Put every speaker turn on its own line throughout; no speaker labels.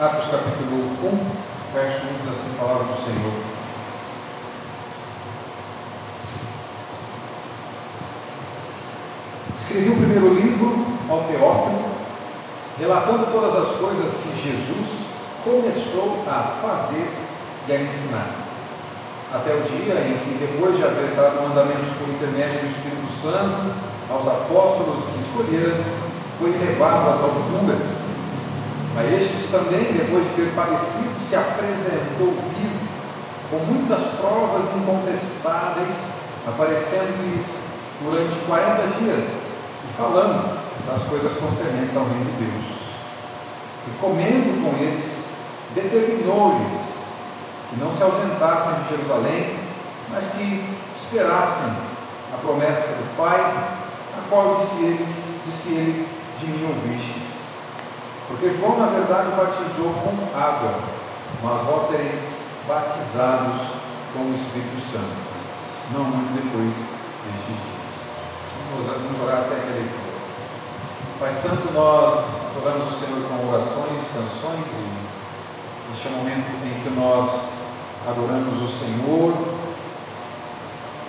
Atos capítulo 1, verso 1 diz assim, palavra do Senhor. Escrevi o primeiro livro ao Teófilo, relatando todas as coisas que Jesus começou a fazer e a ensinar. Até o dia em que, depois de haver dado mandamentos por intermédio do Espírito Santo aos apóstolos que escolheram, foi elevado às alturas. A estes também, depois de ter padecido, se apresentou vivo, com muitas provas incontestáveis, aparecendo-lhes durante 40 dias e falando das coisas concernentes ao reino de Deus. E comendo com eles, determinou-lhes que não se ausentassem de Jerusalém, mas que esperassem a promessa do Pai, a qual disse, eles, disse ele, de mim ouvistes. Porque João, na verdade, batizou com água, mas vós sereis batizados com o Espírito Santo, não muito depois destes dias. Vamos orar até aquele leitura. Pai Santo, nós adoramos o Senhor com orações, canções e este o momento em que nós adoramos o Senhor,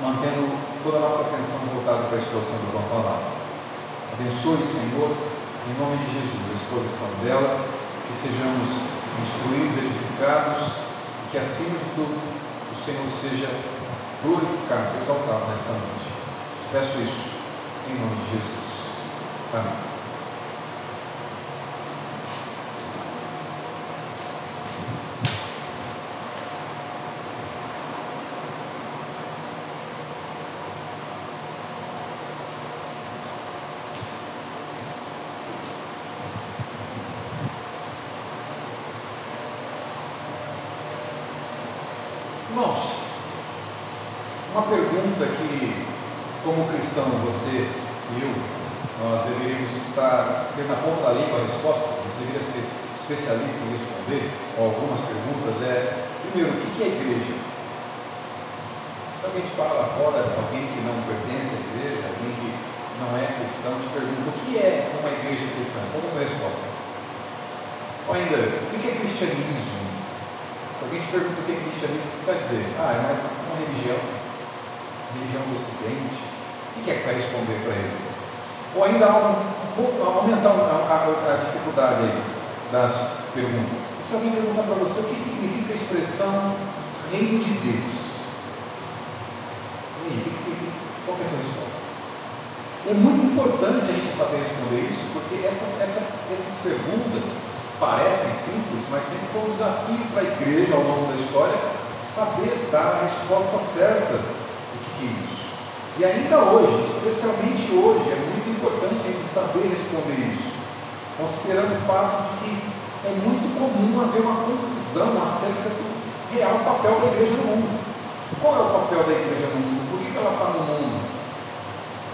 mantendo toda a nossa atenção voltada para a exposição da tua palavra. Abençoe, Senhor, em nome de Jesus, a exposição dela, que sejamos instruídos, edificados, e que acima de tudo o Senhor seja glorificado, exaltado nessa noite. Te peço isso em nome de Jesus. Amém. Irmãos, uma pergunta que, como cristão, você e eu, nós deveríamos estar ter na ponta da língua a resposta, a gente deveria ser especialista em responder, ou algumas perguntas, é, primeiro, o que é igreja? Se alguém te fala lá fora, alguém que não pertence à igreja, alguém que não é cristão, te pergunta, o que é uma igreja cristã? Qual é a resposta? Ou ainda, o que é cristianismo? Se alguém te pergunta o que é cristianismo, você vai dizer, ah, é mais uma religião, religião do ocidente. O que é que você vai responder para ele? Ou ainda um, aumentar a, dificuldade das perguntas. E se alguém perguntar para você o que significa a expressão reino de Deus? E aí, o que significa? Qual é a resposta? É muito importante a gente saber responder isso, porque essas, essa, essas perguntas parecem simples, mas sempre foi um desafio para a igreja ao longo da história saber dar a resposta certa do que é isso. E ainda hoje, especialmente hoje, é muito importante a gente saber responder isso, considerando o fato de que é muito comum haver uma confusão acerca do real papel da igreja no mundo. Qual é o papel da igreja no mundo? Por que, ela está no mundo?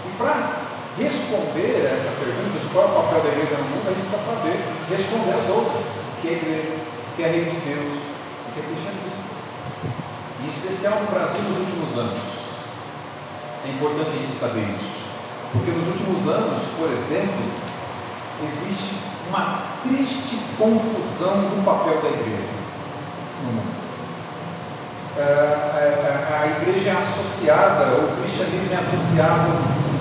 E para responder essa pergunta de qual é o papel da igreja no mundo, a gente precisa saber responder as outras, o que é igreja, o que é reino de Deus, o que é cristianismo. Em especial no Brasil nos últimos anos. É importante a gente saber isso. Porque nos últimos anos, por exemplo, existe uma triste confusão do papel da igreja no mundo. A, a, a igreja é associada, o cristianismo é associado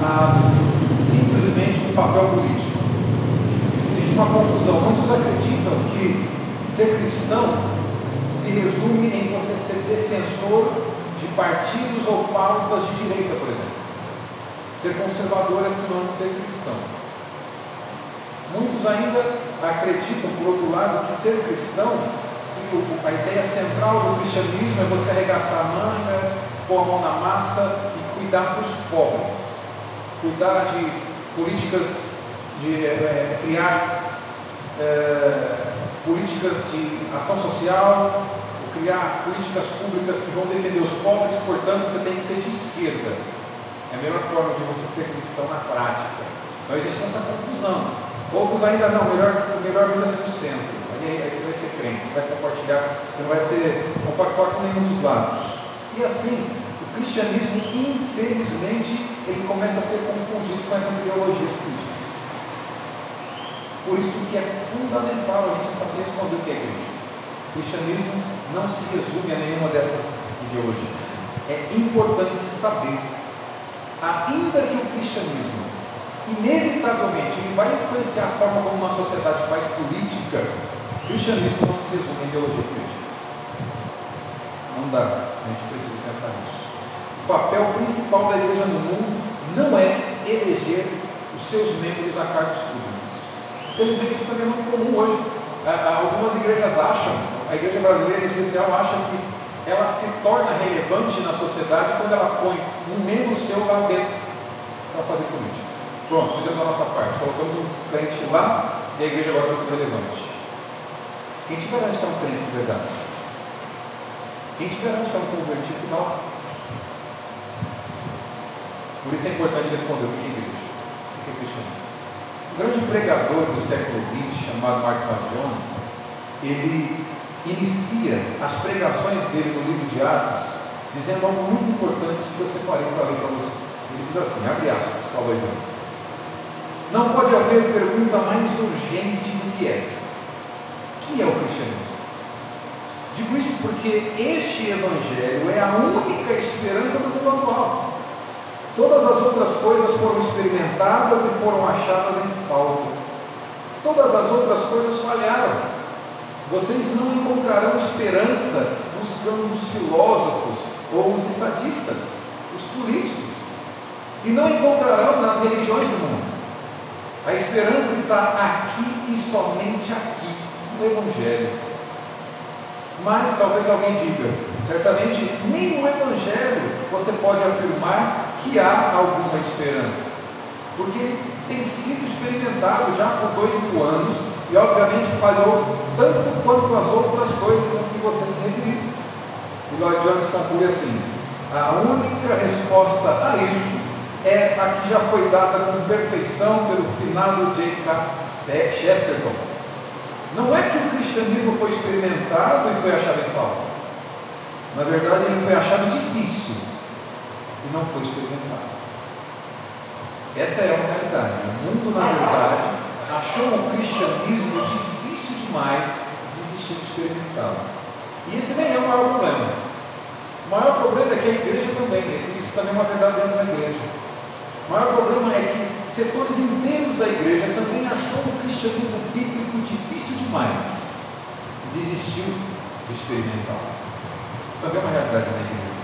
a simplesmente um papel político. Existe uma confusão. Muitos acreditam que ser cristão se resume em você ser defensor de partidos ou pautas de direita, por exemplo. Ser conservador é sinônimo de ser cristão. Muitos ainda acreditam, por outro lado, que ser cristão, a ideia central do cristianismo é você arregaçar a manga, pôr a mão na massa e cuidar dos pobres, cuidar de políticas de é, criar é, políticas de ação social, criar políticas públicas que vão defender os pobres, portanto você tem que ser de esquerda. É a melhor forma de você ser cristão na prática. Não existe essa confusão. Outros ainda não, melhor, melhor é ser no centro. Aí, aí você vai ser crente, você vai compartilhar, você não vai ser compactuar com nenhum dos lados. E assim, o cristianismo, infelizmente, ele começa a ser confundido com essas ideologias políticas. Por isso que é fundamental a gente saber responder o que é igreja. O cristianismo não se resume a nenhuma dessas ideologias. É importante saber, ainda que o cristianismo, inevitavelmente, ele vai influenciar a forma como uma sociedade faz política, o cristianismo não se resume a ideologia política. Não dá, a gente precisa pensar nisso. O papel principal da igreja no mundo não é eleger os seus membros a cargos públicos. Infelizmente, isso também é muito comum hoje. Algumas igrejas acham, a igreja brasileira em especial, acha que ela se torna relevante na sociedade quando ela põe um membro seu lá dentro para fazer política. Pronto, fizemos a nossa parte, colocamos um crente lá e a igreja agora vai ser relevante. Quem te garante que é um crente de verdade? Quem te garante que é um convertido que lá? Por isso é importante responder o que é igreja, o que é cristianismo. Um grande pregador do século XX, chamado Mark Lloyd Jones, ele inicia as pregações dele no livro de Atos, dizendo algo muito importante que eu separei para ler para você. Ele diz assim, abre aspas, Paulo Jones. Não pode haver pergunta mais urgente do que essa. O que é o cristianismo? Digo isso porque este evangelho é a única esperança do mundo atual. Todas as outras coisas foram experimentadas e foram achadas em falta. Todas as outras coisas falharam. Vocês não encontrarão esperança buscando os filósofos ou os estatistas, os políticos. E não encontrarão nas religiões do mundo. A esperança está aqui e somente aqui, no Evangelho. Mas talvez alguém diga, certamente nem no Evangelho você pode afirmar que há alguma esperança, porque tem sido experimentado já por dois mil anos e, obviamente, falhou tanto quanto as outras coisas a que você se referiu. E Lloyd Jones conclui assim: a única resposta a isso é a que já foi dada com perfeição pelo finado J.K. Chesterton. Não é que o cristianismo foi experimentado e foi achado em falta. Na verdade, ele foi achado difícil e não foi experimentado. Essa é a realidade. O mundo, na verdade, achou o cristianismo difícil demais de existir de experimentá-lo. E esse nem é o maior problema. O maior problema é que a igreja também, isso também é uma verdade dentro da igreja. O maior problema é que setores inteiros da igreja também achou o cristianismo bíblico difícil demais desistiu de experimentá-lo. Isso também é uma realidade da igreja.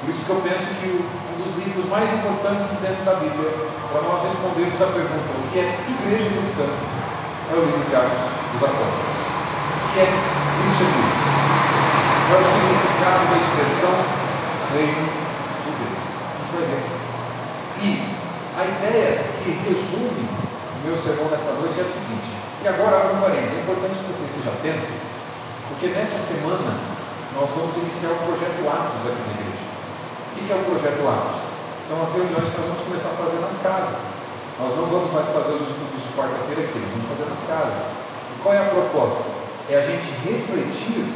Por isso que eu penso que um dos livros mais importantes dentro da Bíblia, para nós respondermos a pergunta o que é igreja cristã, é o livro de Atos dos Apóstolos. O que é cristianismo? É o significado da expressão reino de Deus? Gente vai ver. E a ideia que resume o meu sermão nessa noite é a seguinte, e agora abre um parênteses, é importante que você esteja atento, porque nessa semana nós vamos iniciar o projeto Atos aqui na igreja. O que é o projeto Atos? São as reuniões que nós vamos começar a fazer nas casas. Nós não vamos mais fazer os estudos de quarta-feira aqui, nós vamos fazer nas casas. E qual é a proposta? É a gente refletir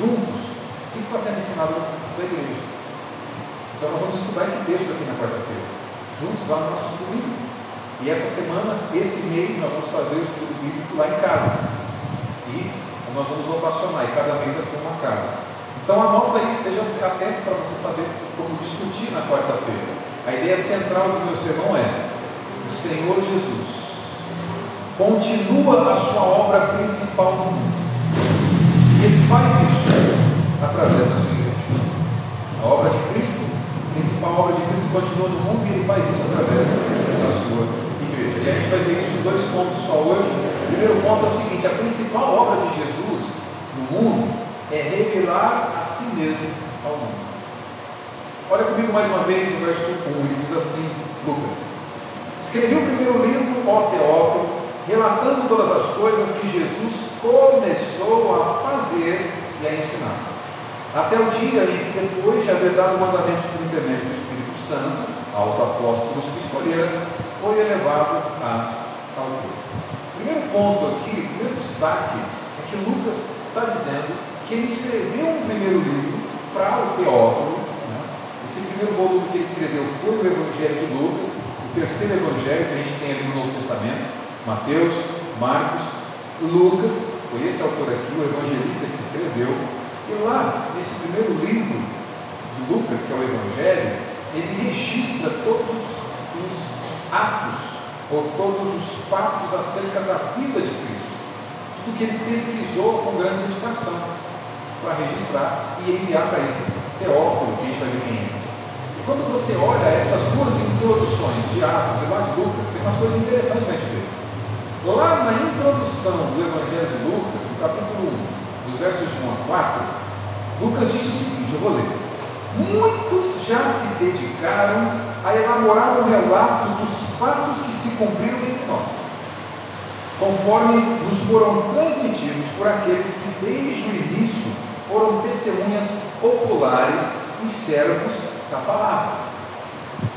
juntos o que está sendo ensinado na igreja. Então nós vamos estudar esse texto aqui na quarta-feira, juntos lá no nosso estudo bíblico. E essa semana, esse mês, nós vamos fazer o estudo bíblico lá em casa. E nós vamos rotacionar, e cada mês vai ser uma casa. Então anota aí, esteja atento para você saber como discutir na quarta-feira. A ideia central do meu sermão é: o Senhor Jesus continua a sua obra principal no mundo. E ele faz isso através da sua igreja. A obra de Cristo, a principal obra de Cristo continua no mundo e ele faz isso através da sua igreja. E a gente vai ver isso em dois pontos só hoje. O primeiro ponto é o seguinte: a principal obra de Jesus no mundo é revelar a si mesmo ao mundo. Olha comigo mais uma vez o verso 1, ele diz assim, Lucas: Escrevi o primeiro livro, ó Teófilo, relatando todas as coisas que Jesus começou a fazer e a ensinar. Até o dia em que, depois de haver dado mandamentos por intermédio do Espírito Santo aos apóstolos que escolheram, foi elevado às alturas. O primeiro ponto aqui, o primeiro destaque, é que Lucas está dizendo ele escreveu um primeiro livro para o Teófilo. Né? Esse primeiro volume que ele escreveu foi o Evangelho de Lucas, o terceiro Evangelho que a gente tem ali no Novo Testamento, Mateus, Marcos, Lucas, foi esse autor aqui, o evangelista que escreveu, e lá, nesse primeiro livro de Lucas, que é o Evangelho, ele registra todos os atos ou todos os fatos acerca da vida de Cristo, tudo que ele pesquisou com grande dedicação para registrar e enviar para esse Teófilo que a gente vai quem é. E quando você olha essas duas introduções de Atos e lá de Lucas, tem umas coisas interessantes para a gente ver. Lá na introdução do Evangelho de Lucas, no capítulo 1, dos versos de 1 a 4, Lucas diz o seguinte: eu vou ler. Muitos já se dedicaram a elaborar um relato dos fatos que se cumpriram entre nós, conforme nos foram transmitidos por aqueles que desde o início foram testemunhas populares e servos da palavra.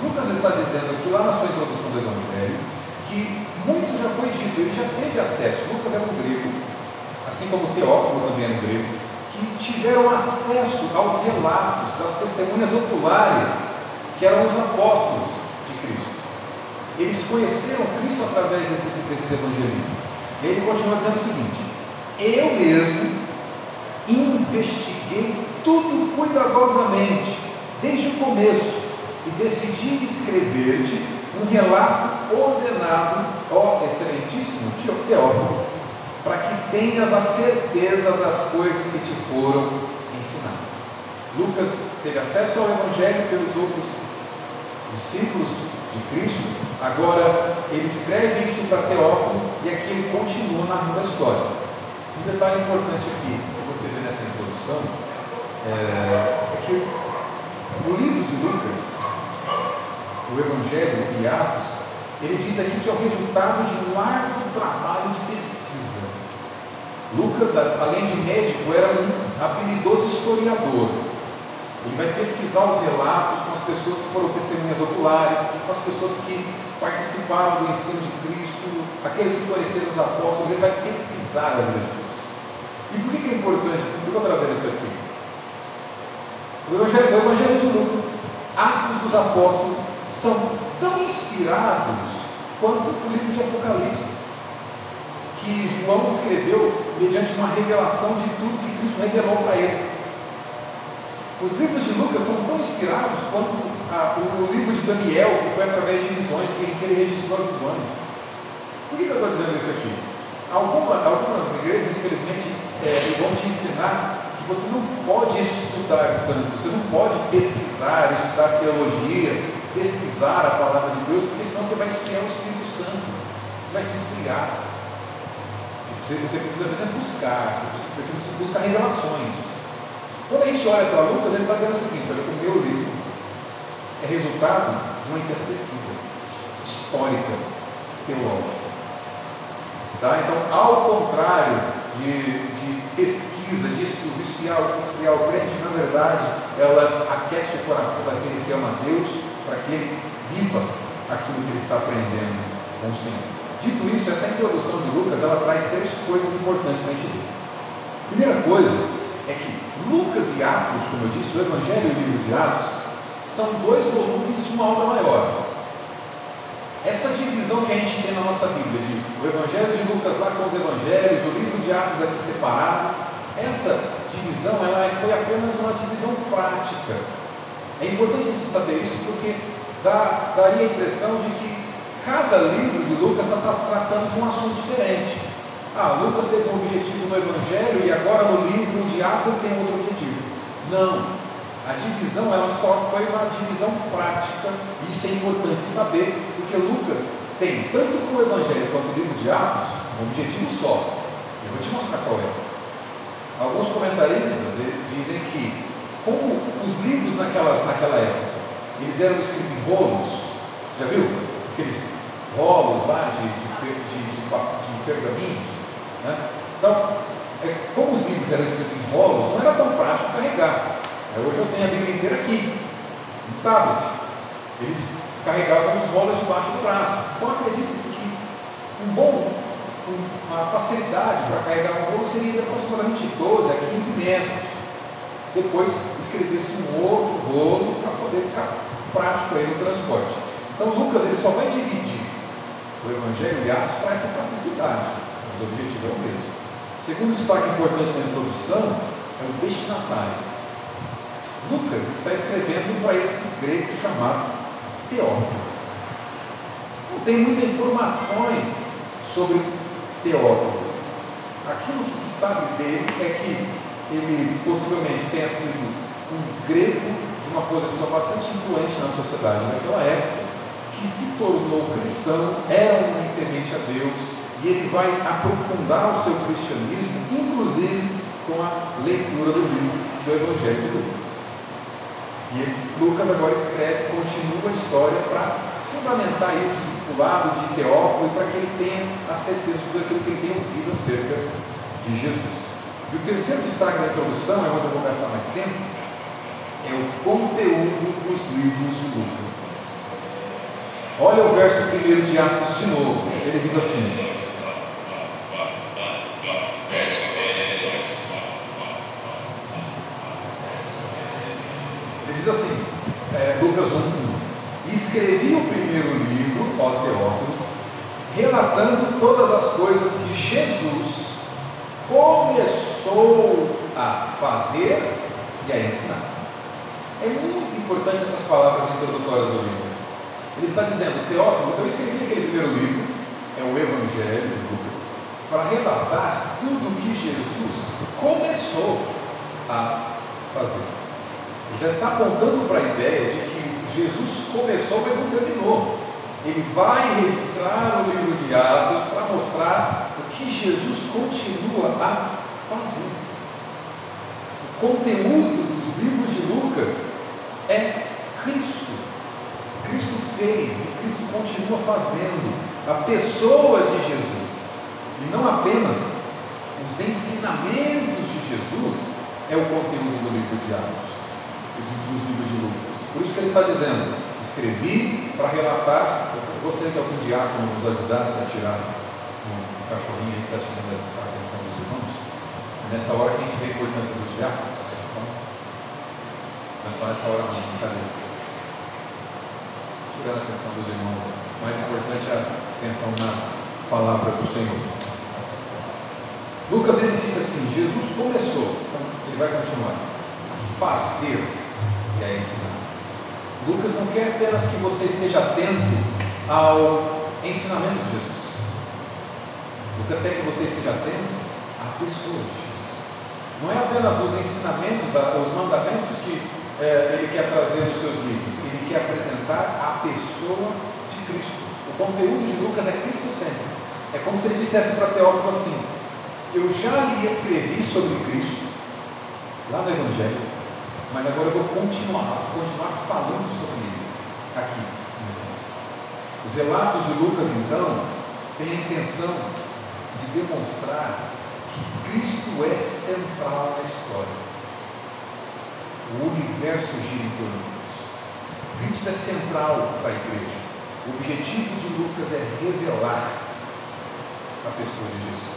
Lucas está dizendo aqui, lá na sua introdução do Evangelho, que muito já foi dito, ele já teve acesso. Lucas era um grego, assim como Teófilo também era um grego, que tiveram acesso aos relatos das testemunhas oculares que eram os apóstolos de Cristo. Eles conheceram Cristo através desses, desses evangelistas. E ele continua dizendo o seguinte: Eu mesmo investiguei tudo cuidadosamente, desde o começo, e decidi escrever-te um relato ordenado, ó excelentíssimo Teófilo, para que tenhas a certeza das coisas que te foram ensinadas. Lucas teve acesso ao Evangelho pelos outros discípulos de Cristo, agora ele escreve isso para Teófilo e aqui ele continua narrando a história. Um detalhe importante aqui, você vê nessa introdução, é, é que o livro de Lucas, o Evangelho e Atos, ele diz aqui que é o resultado de um árduo trabalho de pesquisa. Lucas, além de médico, era um habilidoso historiador. Ele vai pesquisar os relatos com as pessoas que foram testemunhas oculares, com as pessoas que participaram do ensino de Cristo, aqueles que conheceram os apóstolos, ele vai pesquisar a vida de. E por que é importante? Por que eu vou trazer isso aqui? O Evangelho, o Evangelho de Lucas, Atos dos Apóstolos, são tão inspirados quanto o livro de Apocalipse, que João escreveu mediante uma revelação de tudo que Cristo revelou para ele. Os livros de Lucas são tão inspirados quanto a, o, livro de Daniel, que foi através de visões, que, que ele registrou as visões. Por que, que eu estou dizendo isso aqui? Alguma, algumas igrejas, infelizmente, é, vão te ensinar que você não pode estudar tanto, você não pode pesquisar, estudar teologia, pesquisar a palavra de Deus, porque senão você vai esfriar o Espírito Santo, você vai se esfriar. Você, você precisa, exemplo, buscar, você precisa buscar revelações. Quando a gente olha para Lucas, ele está dizendo o seguinte: olha, o meu livro é resultado de uma intensa pesquisa histórica, teológica. Tá? Então, ao contrário de, de pesquisa, estudo, esfriar, esfriar o crente, na verdade, ela aquece o coração daquele que ama Deus, para que ele viva aquilo que ele está aprendendo com o Senhor. Dito isso, essa introdução de Lucas, ela traz três coisas importantes para a gente ver. Primeira coisa é que Lucas e Atos, como eu disse, o Evangelho e o livro de Atos, são dois volumes de uma obra maior. Essa divisão que a gente tem na nossa Bíblia, de o Evangelho de Lucas lá com os Evangelhos, o livro de Atos aqui separado, essa divisão ela foi apenas uma divisão prática. É importante a gente saber isso porque dá, daria a impressão de que cada livro de Lucas está tratando de um assunto diferente. Ah, Lucas teve um objetivo no Evangelho e agora no livro de Atos ele tem outro objetivo. Não. A divisão ela só foi uma divisão prática. Isso é importante saber, porque Lucas tem, tanto com o Evangelho quanto o livro de Atos, um objetivo só. Eu vou te mostrar qual é. Alguns comentaristas dizem que, como os livros naquela, naquela época, eles eram escritos em rolos, já viu? Aqueles rolos lá de, de, de, de pergaminhos, né? Então, é, como os livros eram escritos em rolos, não era tão prático carregar. É, hoje eu tenho a Bíblia inteira aqui, no tablet. Eles carregavam os rolos debaixo do braço. Então acredite-se que um bom, uma facilidade para carregar um rolo seria de aproximadamente 12 a 15 metros. Depois escrever-se um outro rolo para poder ficar prático aí no transporte. Então Lucas ele só vai dividir o Evangelho e Atos para essa praticidade mas o objetivo é o mesmo. Segundo destaque importante na introdução é o destinatário. Lucas está escrevendo para esse grego chamado Teófilo. Não tem muitas informações sobre Teófilo. Aquilo que se sabe dele é que ele possivelmente tenha sido um grego de uma posição bastante influente na sociedade naquela época, que se tornou cristão, era um temente a Deus, e ele vai aprofundar o seu cristianismo, inclusive com a leitura do livro do Evangelho de Lucas. E Lucas agora escreve, continua a história para fundamentar aí o discipulado de Teófilo para que ele tenha a certeza de aquilo que ele tem ouvido acerca de Jesus. E o terceiro destaque da introdução, é onde eu vou gastar mais tempo, é o conteúdo dos livros de Lucas. Olha o verso primeiro de Atos de novo. Ele diz assim: Ele diz assim, 1, Escrevi o primeiro livro, ó Teófilo, relatando todas as coisas que Jesus começou a fazer e a ensinar. É muito importante essas palavras introdutórias do livro. Ele está dizendo, Teófilo, eu escrevi aquele primeiro livro, é o Evangelho de Lucas, para relatar tudo o que Jesus começou a fazer. Ele já está apontando para a ideia de que Jesus começou, mas não terminou. Ele vai registrar o livro de Atos para mostrar o que Jesus continua a fazer. O conteúdo dos livros de Lucas é Cristo. Cristo fez e Cristo continua fazendo. A pessoa de Jesus e não apenas os ensinamentos de Jesus é o conteúdo do livro de Atos dos livros de Lucas. Por isso que ele está dizendo: escrevi para relatar. Eu gostaria que algum diácono nos ajudasse a tirar um cachorrinho que está tirando a atenção dos irmãos. É nessa hora que a gente vê a importância dos diáconos. Então, não é só nessa hora, não, brincadeira. Tirando a atenção dos irmãos. O mais importante é a atenção na palavra do Senhor. Lucas ele disse assim: Jesus começou, então ele vai continuar a fazer e a ensinar. Lucas não quer apenas que você esteja atento ao ensinamento de Jesus. Lucas quer que você esteja atento à pessoa de Jesus. Não é apenas os ensinamentos, os mandamentos que é, ele quer trazer nos seus livros, ele quer apresentar a pessoa de Cristo. O conteúdo de Lucas é Cristo sempre. É como se ele dissesse para Teófilo assim: eu já lhe escrevi sobre Cristo, lá no Evangelho, mas agora eu vou continuar, continuar falando sobre ele aqui nesse Os relatos de Lucas, então, têm a intenção de demonstrar que Cristo é central na história. O universo gira em torno de Cristo. Cristo é central para a igreja. O objetivo de Lucas é revelar a pessoa de Jesus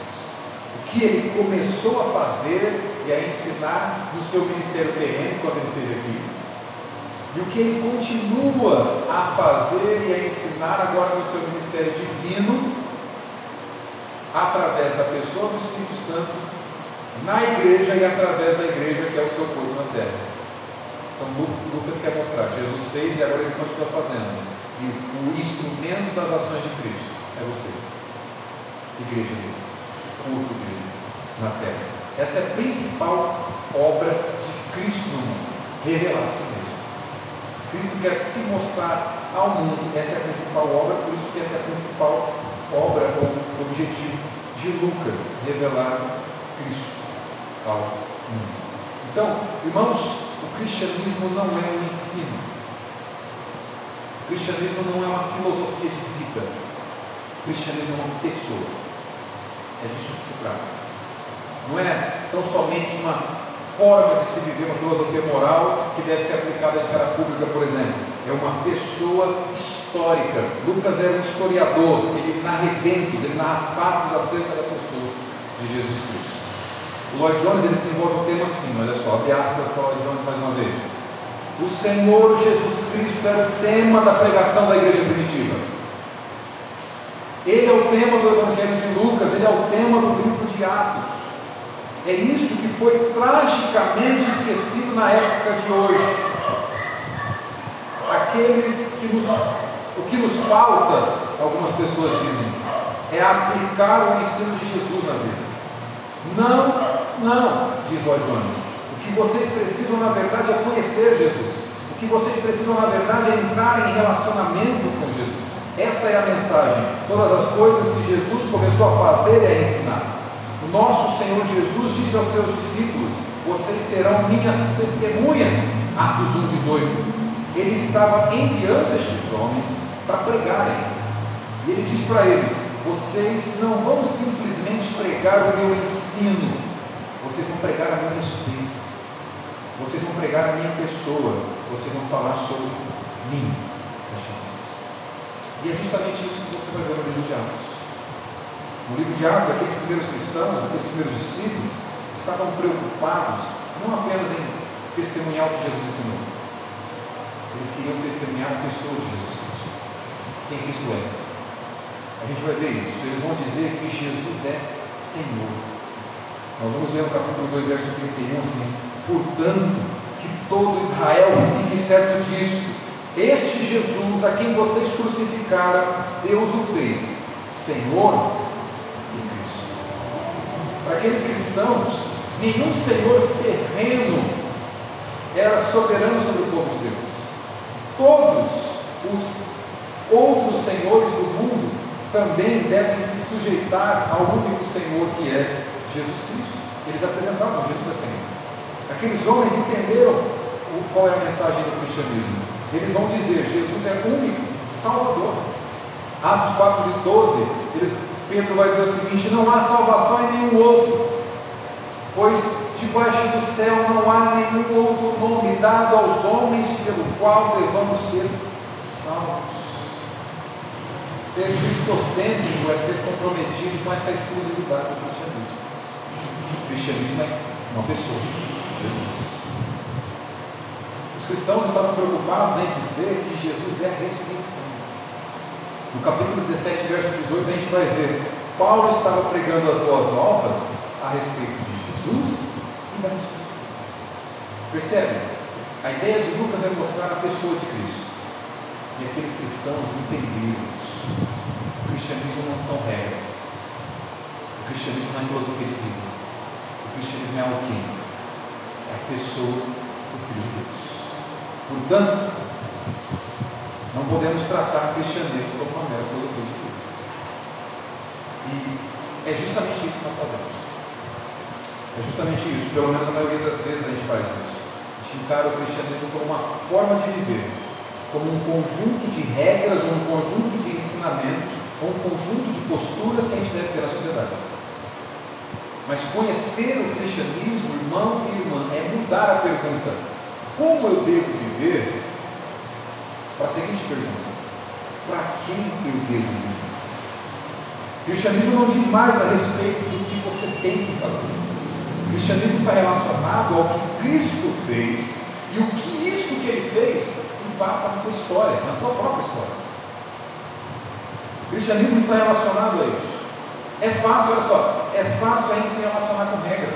o que ele começou a fazer e a ensinar no seu ministério terreno quando ele esteve aqui, e o que ele continua a fazer e a ensinar agora no seu ministério divino, através da pessoa do Espírito Santo, na igreja e através da igreja que é o seu corpo na terra. Então Lucas quer mostrar, Jesus fez e agora ele continua fazendo. E o instrumento das ações de Cristo é você, igreja dele corpo dele na terra. Essa é a principal obra de Cristo no mundo, revelar si mesmo. Cristo quer se mostrar ao mundo, essa é a principal obra, por isso que essa é a principal obra ou objetivo de Lucas, revelar Cristo ao mundo. Então, irmãos, o cristianismo não é um ensino. O cristianismo não é uma filosofia de vida. O cristianismo é uma pessoa. É disso que se trata. Não é tão somente uma forma de se viver, uma filosofia moral que deve ser aplicada à esfera pública, por exemplo. É uma pessoa histórica. Lucas era um historiador, ele narra eventos, ele narra fatos acerca da pessoa de Jesus Cristo. O Lloyd Jones ele desenvolve um tema assim, olha só, abre aspas para o Lloyd Jones mais uma vez. O Senhor Jesus Cristo era o tema da pregação da igreja primitiva. Ele é o tema do Evangelho de Lucas, ele é o tema do livro de Atos. É isso que foi tragicamente esquecido na época de hoje. Aqueles que nos, o que nos falta, algumas pessoas dizem, é aplicar o ensino de Jesus na vida. Não, não, diz Lloyd Jones. O que vocês precisam, na verdade, é conhecer Jesus. O que vocês precisam, na verdade, é entrar em relacionamento com Jesus. Esta é a mensagem. Todas as coisas que Jesus começou a fazer e a ensinar. O nosso Senhor Jesus disse aos seus discípulos: Vocês serão minhas testemunhas. Atos 1,18. Ele estava enviando estes homens para pregarem. E ele diz para eles: Vocês não vão simplesmente pregar o meu ensino, vocês vão pregar a meu respeito. Vocês vão pregar a minha pessoa. Vocês vão falar sobre mim. E é justamente isso que você vai ver no livro de Atos. No livro de Atos, aqueles primeiros cristãos, aqueles primeiros discípulos, estavam preocupados não apenas em testemunhar o que Jesus ensinou, eles queriam testemunhar a pessoa de Jesus Cristo. Quem Cristo é. A gente vai ver isso. Eles vão dizer que Jesus é Senhor. Nós vamos ler no capítulo 2, verso 31 assim: Portanto, que todo Israel fique certo disso. Este Jesus, a quem vocês crucificaram, Deus o fez Senhor. Para aqueles cristãos, nenhum Senhor terreno era soberano sobre o povo de Deus. Todos os outros senhores do mundo também devem se sujeitar ao único Senhor que é Jesus Cristo. Eles apresentavam Jesus assim. Aqueles homens entenderam qual é a mensagem do cristianismo. Eles vão dizer: Jesus é único, Salvador. Atos 4 de 12, eles, Pedro vai dizer o seguinte: não há salvação em nenhum outro, pois debaixo do céu não há nenhum outro nome dado aos homens pelo qual devamos ser salvos. Ser cristocêntrico é ser comprometido com essa exclusividade do cristianismo. O cristianismo é uma pessoa, Jesus. Os cristãos estavam preocupados em dizer que Jesus é ressurreição. No capítulo 17, verso 18, a gente vai ver Paulo estava pregando as boas novas a respeito de Jesus e da ressurreição. Percebe? A ideia de Lucas é mostrar a pessoa de Cristo. E aqueles cristãos entenderam isso. O cristianismo não são regras. O cristianismo não é filosofia de vida cristianismo é o quê? É a pessoa do Filho de Deus. Portanto, podemos tratar o cristianismo como uma mera de vida. E é justamente isso que nós fazemos. É justamente isso, pelo menos a maioria das vezes a gente faz isso. A gente encara o cristianismo como uma forma de viver, como um conjunto de regras, ou um conjunto de ensinamentos, ou um conjunto de posturas que a gente deve ter na sociedade. Mas conhecer o cristianismo, irmão e irmã, é mudar a pergunta: como eu devo viver? Para a seguinte pergunta: para quem eu devo? O cristianismo não diz mais a respeito do que você tem que fazer. O cristianismo está relacionado ao que Cristo fez e o que isso que ele fez impacta na tua história, na tua própria história. O cristianismo está relacionado a isso. É fácil, olha só, é fácil a gente se relacionar com regras.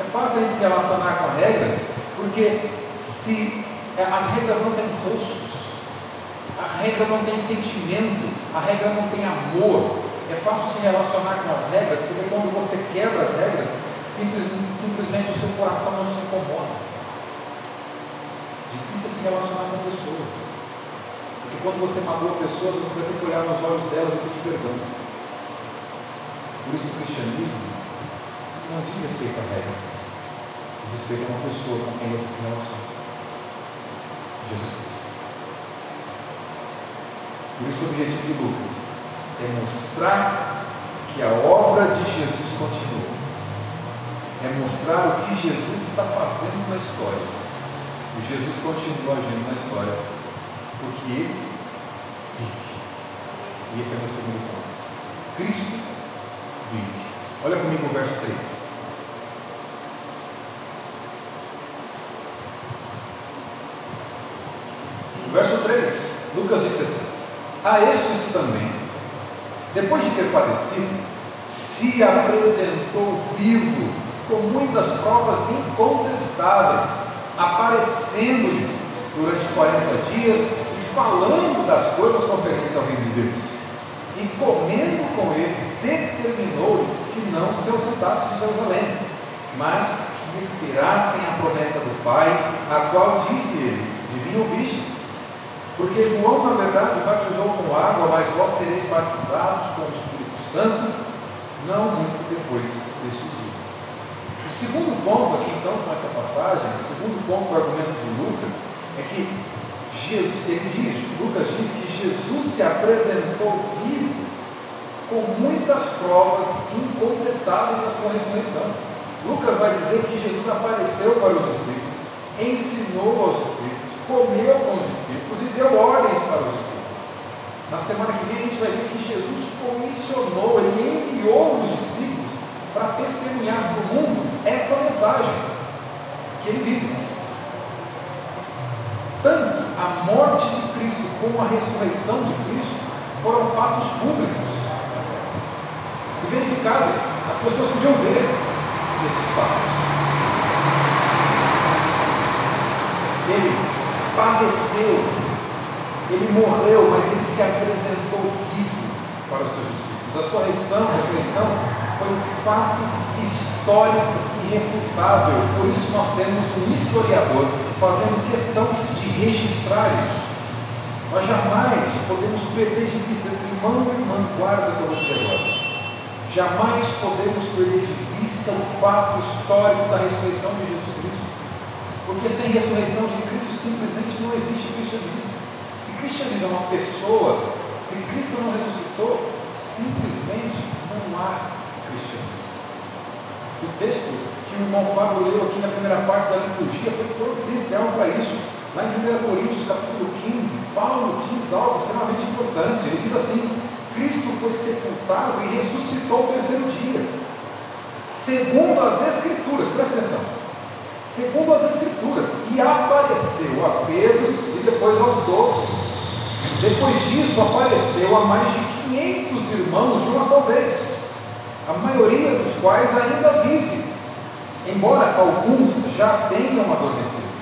É fácil a gente se relacionar com regras, porque se as regras não têm rostos, a regra não tem sentimento, a regra não tem amor. É fácil se relacionar com as regras, porque quando você quebra as regras, simplesmente, simplesmente o seu coração não se incomoda. Difícil é se relacionar com pessoas. Porque quando você magoa pessoas, você vai ter que olhar nos olhos delas e pedir perdão. Por isso o cristianismo não diz respeito a regras, diz respeito a uma pessoa com quem você se relaciona. Jesus Cristo. Por isso o objetivo de Lucas é mostrar que a obra de Jesus continua. É mostrar o que Jesus está fazendo na história. E Jesus continua agindo na história, porque ele vive. E esse é o meu segundo ponto. Cristo vive. Olha comigo o verso 3. verso 3, Lucas disse assim: A estes também, depois de ter padecido, se se apresentou vivo, com muitas provas incontestáveis, aparecendo-lhes durante 40 dias e falando das coisas concernentes ao reino de Deus. E comendo com eles, determinou-lhes que não se ausentassem de Jerusalém, mas que esperassem a promessa do Pai, a qual disse ele: De mim ouvistes. Porque João, na verdade, batizou com água, mas vós sereis batizados com o Espírito Santo, não muito depois destes dias. O segundo ponto aqui, então, com essa passagem, o segundo ponto do argumento de Lucas, é que Jesus, ele diz, Lucas diz que Jesus se apresentou vivo com muitas provas incontestáveis da sua ressurreição. Lucas vai dizer que Jesus apareceu para os discípulos, ensinou aos discípulos, comeu com os discípulos e deu ordens para os discípulos. Na semana que vem a gente vai ver que Jesus comissionou, ele enviou os discípulos para testemunhar para o mundo essa mensagem que ele vive. Tanto a morte de Cristo como a ressurreição de Cristo foram fatos públicos e verificáveis. As pessoas podiam ver esses fatos. Ele padeceu, ele morreu, mas ele se apresentou vivo para os seus discípulos. A sua ressurreição, a ressurreição foi um fato histórico irrefutável. Por isso nós temos um historiador fazendo questão de registrar isso. Nós jamais podemos perder de vista, irmão e irmã, guarda dizer agora. Jamais podemos perder de vista o fato histórico da ressurreição de Jesus. Porque sem ressurreição de Cristo simplesmente não existe cristianismo. Se cristianismo é uma pessoa, se Cristo não ressuscitou, simplesmente não há cristianismo. O texto que o irmão Fábio leu aqui na primeira parte da liturgia foi providencial para isso. Lá em 1 Coríntios, capítulo 15, Paulo diz algo extremamente importante. Ele diz assim: Cristo foi sepultado e ressuscitou o terceiro dia. Segundo as Escrituras, presta atenção. Segundo as Escrituras, e apareceu a Pedro e depois aos doze. Depois disso, apareceu a mais de 500 irmãos de uma só vez, a maioria dos quais ainda vive embora alguns já tenham adormecido.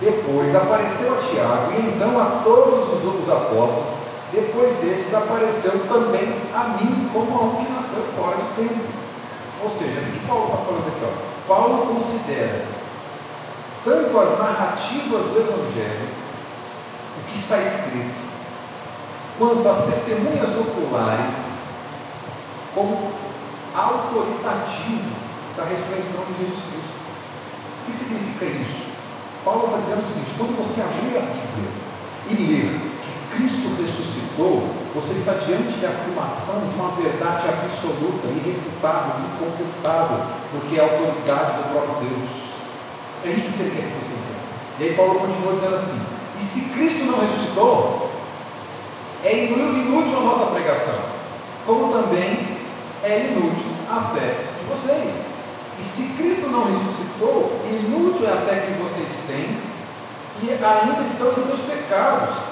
Depois apareceu a Tiago e então a todos os outros apóstolos. Depois desses apareceu também a mim, como a um que nasceu fora de tempo. Ou seja, o que Paulo está falando aqui? Ó? Paulo considera tanto as narrativas do Evangelho, o que está escrito, quanto as testemunhas oculares, como autoritativo da ressurreição de Jesus Cristo. O que significa isso? Paulo está dizendo o seguinte: quando você abrir a Bíblia e ler Cristo ressuscitou, você está diante da afirmação de uma verdade absoluta, irrefutável, incontestável, porque é a autoridade do próprio Deus. É isso que ele quer que você entenda. E aí Paulo continua dizendo assim: e se Cristo não ressuscitou, é inútil a nossa pregação, como também é inútil a fé de vocês. E se Cristo não ressuscitou, inútil é a fé que vocês têm e ainda estão em seus pecados.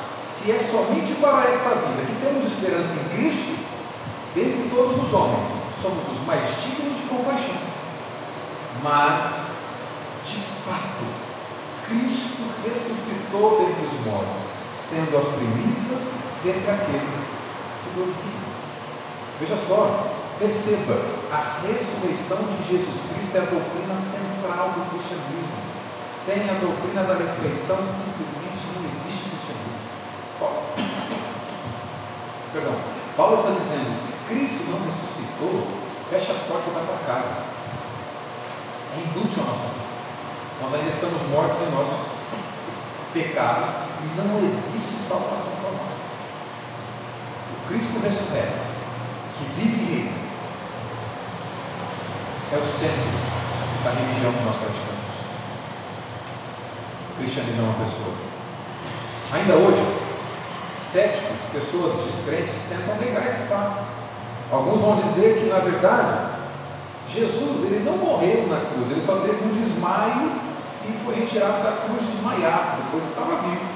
Se é somente para esta vida que temos esperança em Cristo, dentre todos os homens, somos os mais dignos de compaixão. Mas, de fato, Cristo ressuscitou dentre os mortos, sendo as primícias dentre aqueles que dormiam. Veja só, Perceba, a ressurreição de Jesus Cristo é a doutrina central do cristianismo. Sem a doutrina da ressurreição, simplesmente. Paulo, perdão, Paulo está dizendo: se Cristo não ressuscitou, feche as portas e vá para casa. É inútil a nossa vida. Nós ainda estamos mortos em nossos pecados e não existe salvação para nós. O Cristo ressurreto, que vive e reina, é o centro da religião que nós praticamos. O cristianismo é uma pessoa. Ainda hoje, céticos, pessoas descrentes, tentam negar esse fato. Alguns vão dizer que, na verdade, Jesus ele não morreu na cruz, ele só teve um desmaio e foi retirado da cruz desmaiado, depois estava vivo.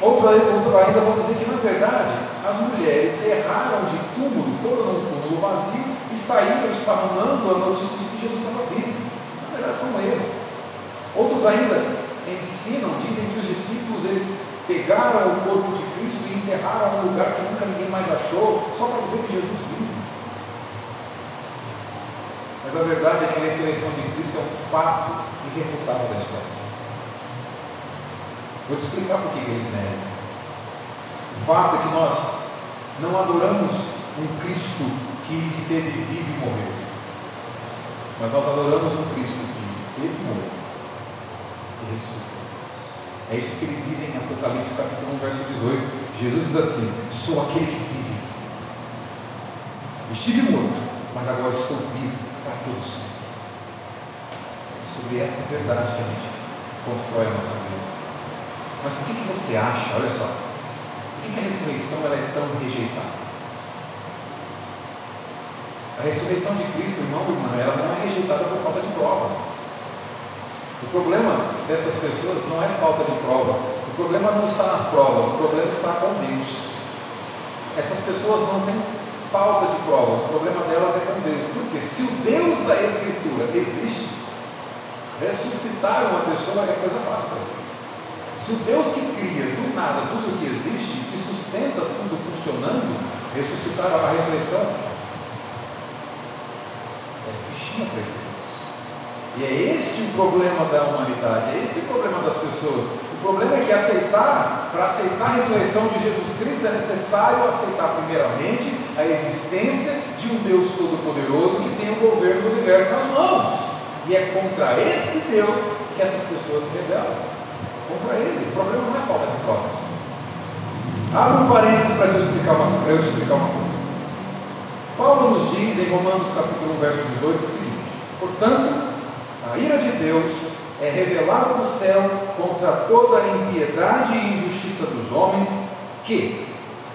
Outros ainda vão dizer que, na verdade, as mulheres erraram de túmulo, foram num túmulo vazio e saíram esparramando a notícia de que Jesus estava vivo. Na verdade, foi um erro. Outros ainda ensinam, dizem que os discípulos eles pegaram o corpo de Cristo enterraram num lugar que nunca ninguém mais achou, só para dizer que Jesus vive. Mas a verdade é que a ressurreição de Cristo é um fato irrefutável da história. Vou te explicar por que eles negam. O fato é que nós não adoramos um Cristo que esteve vivo e morreu. Mas nós adoramos um Cristo que esteve morto e ressuscitou. É isso que ele diz em Apocalipse capítulo 1, verso 18. Jesus diz assim: Sou aquele que vive. Estive morto, mas agora estou vivo para todos. É sobre essa verdade que a gente constrói a nossa vida. Mas por que, que você acha, olha só, por que, que a ressurreição ela é tão rejeitada? A ressurreição de Cristo, irmão e irmã, ela não é rejeitada por falta de provas. O problema dessas pessoas não é falta de provas. O problema não está nas provas, o problema está com Deus. Essas pessoas não têm falta de provas, o problema delas é com Deus. Porque se o Deus da Escritura existe, ressuscitar uma pessoa é coisa fácil. Se o Deus que cria do nada tudo que existe, que sustenta tudo funcionando, ressuscitar a ressurreição, é fichinha para esse Deus. E é esse o problema da humanidade, é esse o problema das pessoas. O problema é que aceitar, para aceitar a ressurreição de Jesus Cristo, é necessário aceitar primeiramente a existência de um Deus Todo-Poderoso que tem o governo do universo nas mãos. E é contra esse Deus que essas pessoas se rebelam contra ele. O problema não é falta de provas. Abra um parênteses para te explicar uma, eu te explicar uma coisa. Paulo nos diz em Romanos capítulo 1, verso 18 o seguinte: Portanto, a ira de Deus é revelada no céu contra toda a impiedade e injustiça dos homens que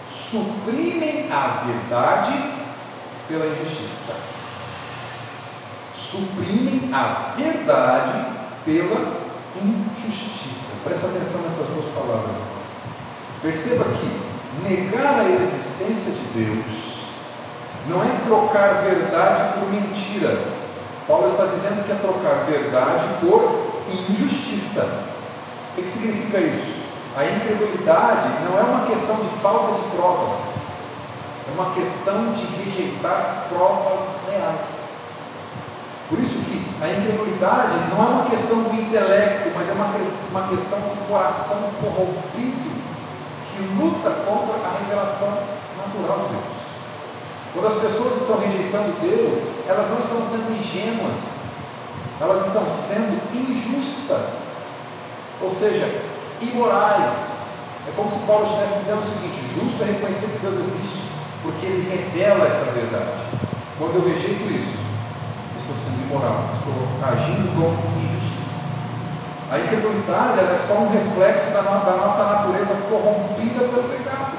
suprimem a verdade pela injustiça. Suprimem a verdade pela injustiça. Presta atenção nessas duas palavras. Perceba que negar a existência de Deus não é trocar verdade por mentira. Paulo está dizendo que é trocar verdade por injustiça. O que significa isso? A incredulidade não é uma questão de falta de provas, é uma questão de rejeitar provas reais. Por isso que a incredulidade não é uma questão do intelecto, mas é uma, uma questão do coração corrompido que luta contra a revelação natural de Deus. Quando as pessoas estão rejeitando Deus, elas não estão sendo ingênuas, elas estão sendo injustas, ou seja, imorais. É como se Paulo estivesse dizendo o seguinte: justo é reconhecer que Deus existe, porque Ele revela essa verdade. Quando eu rejeito isso, estou sendo imoral, estou agindo com injustiça. A incredulidade é só um reflexo da, da nossa natureza corrompida pelo pecado.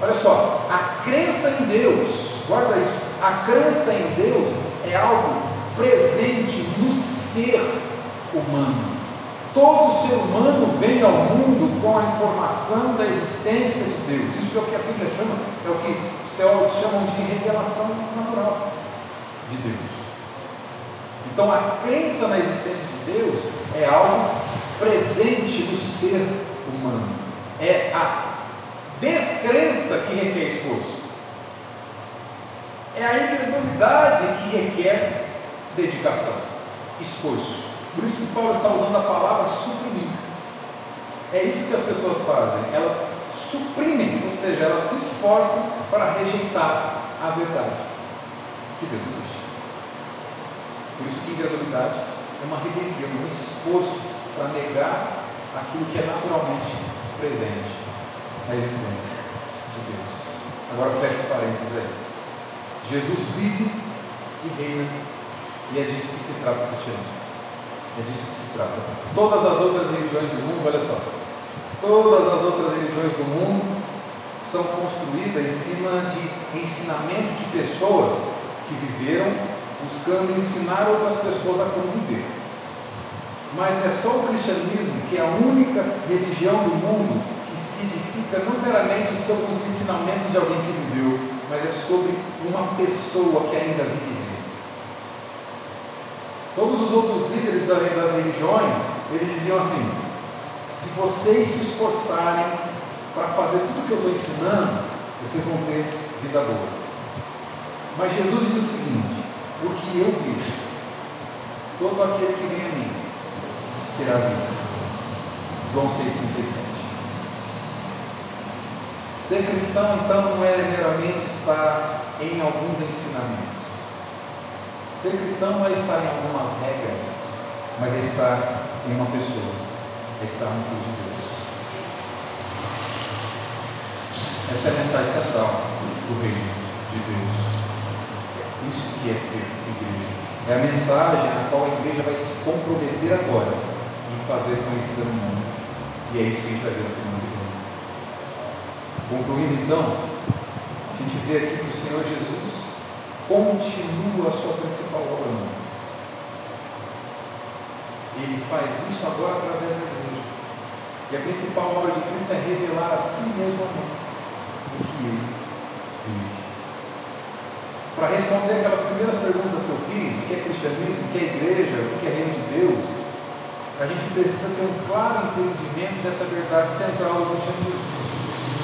Olha só, a crença em Deus, guarda isso, a crença em Deus é algo presente no ser humano. Todo ser humano vem ao mundo com a informação da existência de Deus. Isso é o que a Bíblia chama, é o que os teólogos chamam de revelação natural de Deus. Então a crença na existência de Deus é algo presente no ser humano. É a descrença que requer esforço. É a incredulidade que requer dedicação, esforço. Por isso que Paulo está usando a palavra suprimir. É isso que as pessoas fazem. Elas suprimem, ou seja, elas se esforçam para rejeitar a verdade que Deus existe. Por isso que incredulidade é uma rebelião, um esforço para negar aquilo que é naturalmente presente na existência de Deus. Agora fecha parênteses aí. Jesus vive e reina, e é disso que se trata o cristianismo. É disso que se trata. Todas as outras religiões do mundo, olha só, todas as outras religiões do mundo são construídas em cima de ensinamento de pessoas que viveram buscando ensinar outras pessoas a conviver. Mas é só o cristianismo que é a única religião do mundo que se edifica não meramente sobre os ensinamentos de alguém que viveu, mas é sobre uma pessoa que ainda vive. Todos os outros líderes das religiões, eles diziam assim: se vocês se esforçarem para fazer tudo o que eu estou ensinando, vocês vão ter vida boa. Mas Jesus diz o seguinte: o que eu vi, todo aquele que vem a mim terá vida. João 6,37. Ser cristão, então, não é meramente estar em alguns ensinamentos. Ser cristão não é estar em algumas regras, mas é estar em uma pessoa, é estar no Filho de Deus. Esta é a mensagem central do reino de Deus. Isso que é ser igreja. É a mensagem na qual a igreja vai se comprometer agora em fazer conhecer o mundo. E é isso que a gente vai ver na semana que vem. Concluindo então, a gente vê aqui que o Senhor Jesus continua a sua principal obra no mundo. Ele faz isso agora através da igreja. E a principal obra de Cristo é revelar a si mesmo ao mundo o que ele vive. Para responder aquelas primeiras perguntas que eu fiz, o que é cristianismo, o que é igreja, o que é reino de Deus, a gente precisa ter um claro entendimento dessa verdade central do cristianismo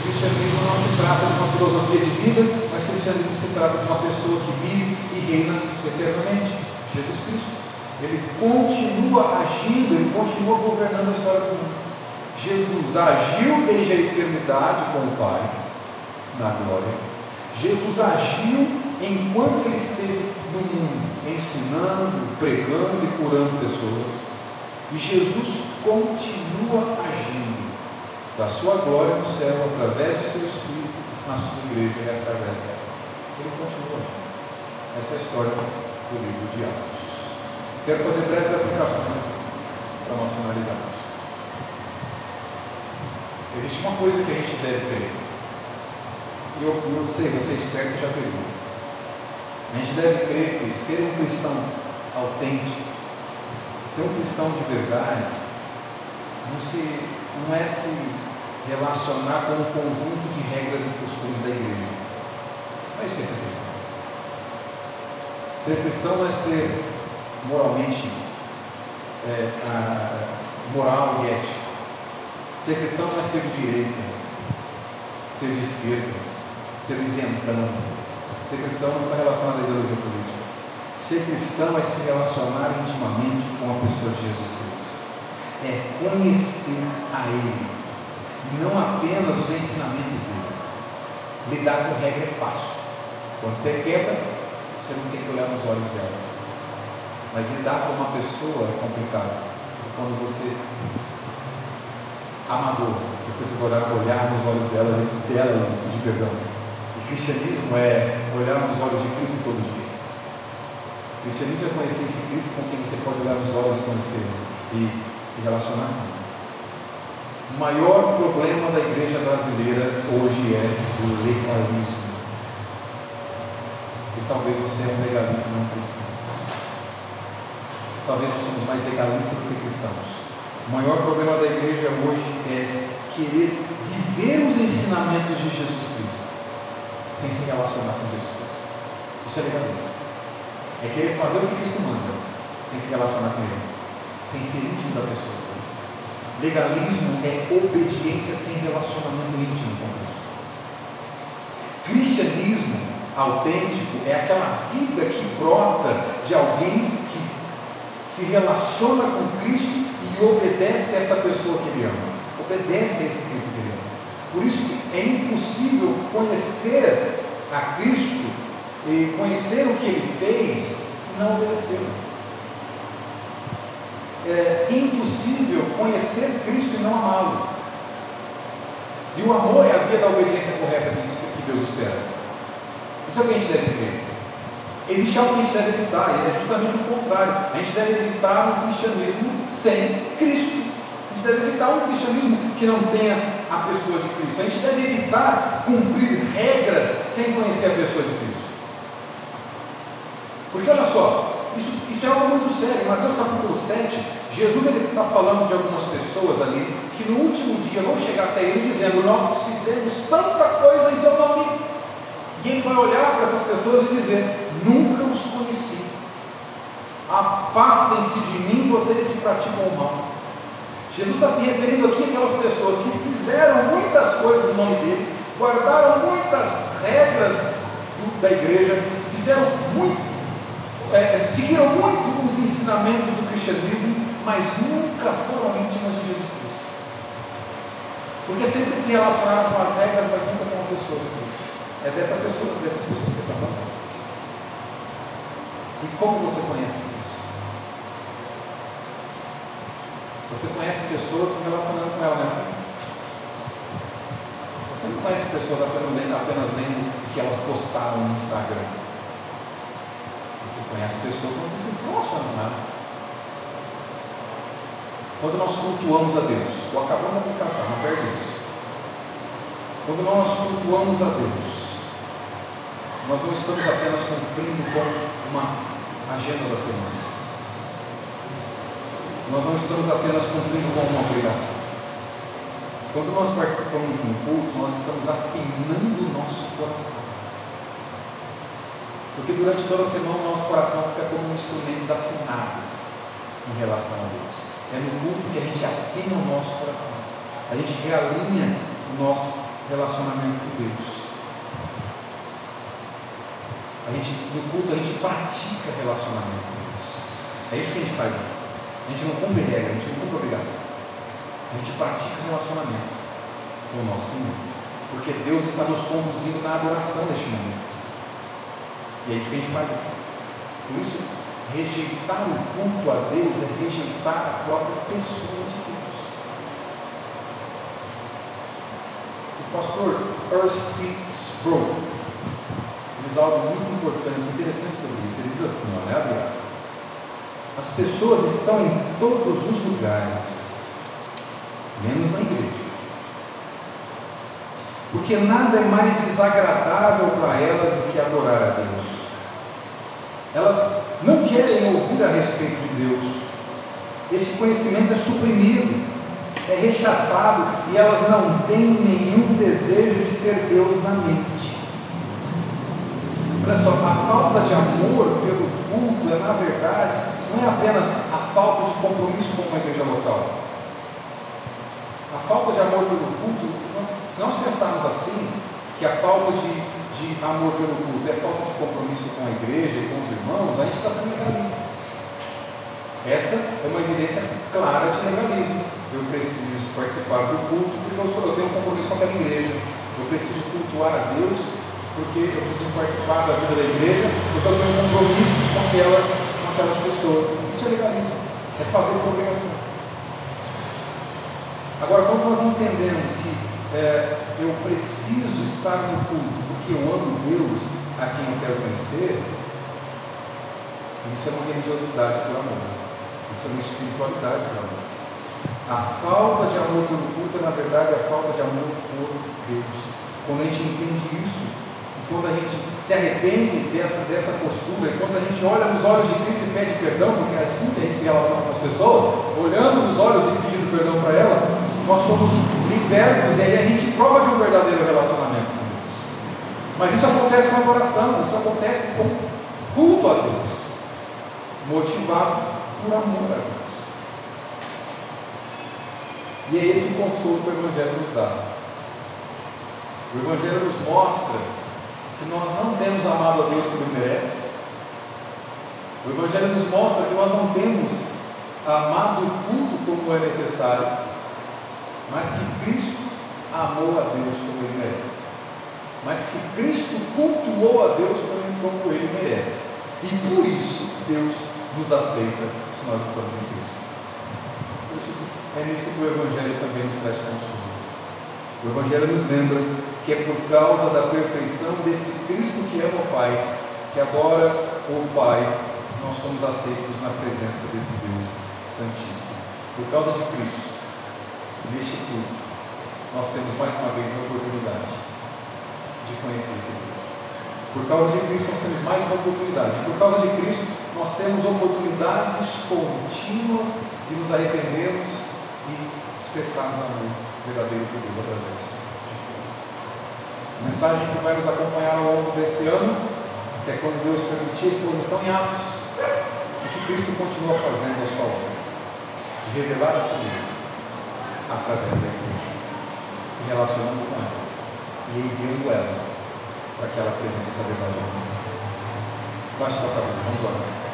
cristianismo não se trata de uma filosofia de vida, mas cristianismo se trata de uma pessoa que vive e reina eternamente, Jesus Cristo. Ele continua agindo, ele continua governando a história do mundo. Jesus agiu desde a eternidade com o Pai, na glória. Jesus agiu enquanto ele esteve no mundo, ensinando, pregando e curando pessoas. E Jesus continua da sua glória no céu, através do seu Espírito, na sua igreja e através dela. Ele continua. Essa é a história do livro de Atos. Quero fazer breves aplicações para nós finalizarmos. Existe uma coisa que a gente deve crer. Eu, eu sei, você é esperto, você já pegou. A gente deve crer que ser um cristão autêntico, ser um cristão de verdade, não, se, não é se relacionar com um conjunto de regras e costumes da igreja. É isso que é ser cristão. Ser cristão é ser moralmente é, a, moral e ético. Ser cristão não é ser de direita, ser de esquerda, ser isentão. Ser cristão não está relacionado à ideologia política. Ser cristão é se relacionar intimamente com a pessoa de Jesus Cristo. É conhecer a Ele não apenas os ensinamentos dele. Lidar com regra é fácil. Quando você quebra, você não tem que olhar nos olhos dela. Mas lidar com uma pessoa é complicado. Quando você amador, você precisa olhar, olhar nos olhos dela e dela pedir perdão. O cristianismo é olhar nos olhos de Cristo todo dia. O cristianismo é conhecer esse Cristo com quem você pode olhar nos olhos e conhecer e se relacionar com ele. O maior problema da igreja brasileira hoje é o legalismo. E talvez você é um legalista não cristão. Talvez nós somos mais legalistas do que cristãos. O maior problema da igreja hoje é querer viver os ensinamentos de Jesus Cristo sem se relacionar com Jesus Cristo. Isso é legalismo. É querer fazer o que Cristo manda sem se relacionar com Ele, sem ser íntimo da pessoa. Legalismo é obediência sem relacionamento íntimo com Cristo. Cristianismo autêntico é aquela vida que brota de alguém que se relaciona com Cristo e obedece a essa pessoa que ele ama. Obedece a esse Cristo que ele ama. Por isso é impossível conhecer a Cristo e conhecer o que ele fez e não obedecê-lo é impossível conhecer Cristo e não amá-lo. E o amor é a via da obediência correta que Deus espera. Isso é o que a gente deve crer. Existe algo que a gente deve evitar, e é justamente o contrário. A gente deve evitar um cristianismo sem Cristo. A gente deve evitar um cristianismo que não tenha a pessoa de Cristo. A gente deve evitar cumprir regras sem conhecer a pessoa de Cristo. Porque olha só, isso, isso é algo muito sério. Em Mateus capítulo 7, Jesus está falando de algumas pessoas ali que no último dia vão chegar até ele dizendo: Nós fizemos tanta coisa em seu nome. E ele vai olhar para essas pessoas e dizer: Nunca os conheci. Afastem-se de mim, vocês que praticam o mal. Jesus está se referindo aqui àquelas pessoas que fizeram muitas coisas em nome dele, guardaram muitas regras do, da igreja, fizeram muito, é, seguiram muito os ensinamentos do cristianismo, mas nunca foram íntimas de Jesus Cristo. Porque sempre se relacionaram com as regras, mas nunca com a pessoa de Cristo. É dessa pessoa, dessas pessoas que está falando. E como você conhece isso? Você conhece pessoas se relacionando com ela nessa vida. Você não conhece pessoas apenas apenas lendo o que elas postaram no Instagram. Você conhece pessoas quando você se relaciona com ela. Quando nós cultuamos a Deus, estou acabando a aplicação, não perde isso. Quando nós cultuamos a Deus, nós não estamos apenas cumprindo com uma agenda da semana. Nós não estamos apenas cumprindo com uma obrigação. Quando nós participamos de um culto, nós estamos afinando o nosso coração. Porque durante toda a semana o nosso coração fica como um instrumento desafinado em relação a Deus. É no culto que a gente afina o nosso coração. A gente realinha o nosso relacionamento com Deus. A gente, no culto a gente pratica relacionamento com Deus. É isso que a gente faz. A gente não cumpre regra, a gente não cumpre obrigação. A gente pratica relacionamento com o nosso Senhor. Porque Deus está nos conduzindo na adoração neste momento. E é isso que a gente faz aqui. Por isso, rejeitar o culto a Deus é rejeitar a própria pessoa de Deus. O pastor Percy Sproul diz algo muito importante, interessante sobre isso. Ele diz assim, olha, abre aspas. As pessoas estão em todos os lugares, menos na igreja. Porque nada é mais desagradável para elas do que adorar a Deus. Elas não querem ouvir a respeito de Deus. Esse conhecimento é suprimido, é rechaçado e elas não têm nenhum desejo de ter Deus na mente. Olha só, a falta de amor pelo culto é, na verdade, não é apenas a falta de compromisso com uma igreja local. A falta de amor pelo culto, se nós pensarmos assim, que a falta de, de amor pelo culto é falta de compromisso com a igreja e com os irmãos, a gente está sendo legalista. Essa é uma evidência clara de legalismo. Eu preciso participar do culto porque eu, sou, eu tenho um compromisso com aquela igreja. Eu preciso cultuar a Deus porque eu preciso participar da vida da igreja, porque eu tenho um compromisso com aquela aquelas pessoas. Isso é legalismo, é fazer por obrigação. Agora, quando nós entendemos que é, eu preciso estar no culto porque eu amo Deus a quem eu quero conhecer, isso é uma religiosidade por amor. Isso é uma espiritualidade por amor. A falta de amor pelo culto é, na verdade, a falta de amor por Deus. Quando a gente entende isso, quando a gente se arrepende dessa, dessa postura, e quando a gente olha nos olhos de Cristo e pede perdão, porque é assim que a gente se relaciona com as pessoas, olhando nos olhos e pedindo perdão para elas, nós somos libertos e aí a gente prova de um verdadeiro relacionamento. Mas isso acontece com a oração, isso acontece com culto a Deus, motivado por amor a Deus. E é esse o consolo que o Evangelho nos dá. O Evangelho nos mostra que nós não temos amado a Deus como Ele merece. O Evangelho nos mostra que nós não temos amado o culto como é necessário, mas que Cristo amou a Deus como. Mas que Cristo cultuou a Deus como Ele merece. E por isso Deus nos aceita se nós estamos em Cristo. É nisso que o Evangelho também nos traz consolo. O Evangelho nos lembra que é por causa da perfeição desse Cristo que ama o Pai, que adora o Pai, nós somos aceitos na presença desse Deus Santíssimo. Por causa de Cristo, neste culto, nós temos mais uma vez a oportunidade de conhecer esse Deus. Por causa de Cristo nós temos mais uma oportunidade. Por causa de Cristo nós temos oportunidades contínuas de nos arrependermos e expressarmos amor verdadeiro por Deus através de Cristo. A mensagem que vai nos acompanhar ao longo desse ano é quando Deus permitir a exposição em atos o que Cristo continua fazendo a sua obra, de revelar a si mesmo através da igreja, se relacionando com ela e enviando ela para que ela apresente essa verdade ao mundo. Baixe sua cabeça, vamos lá.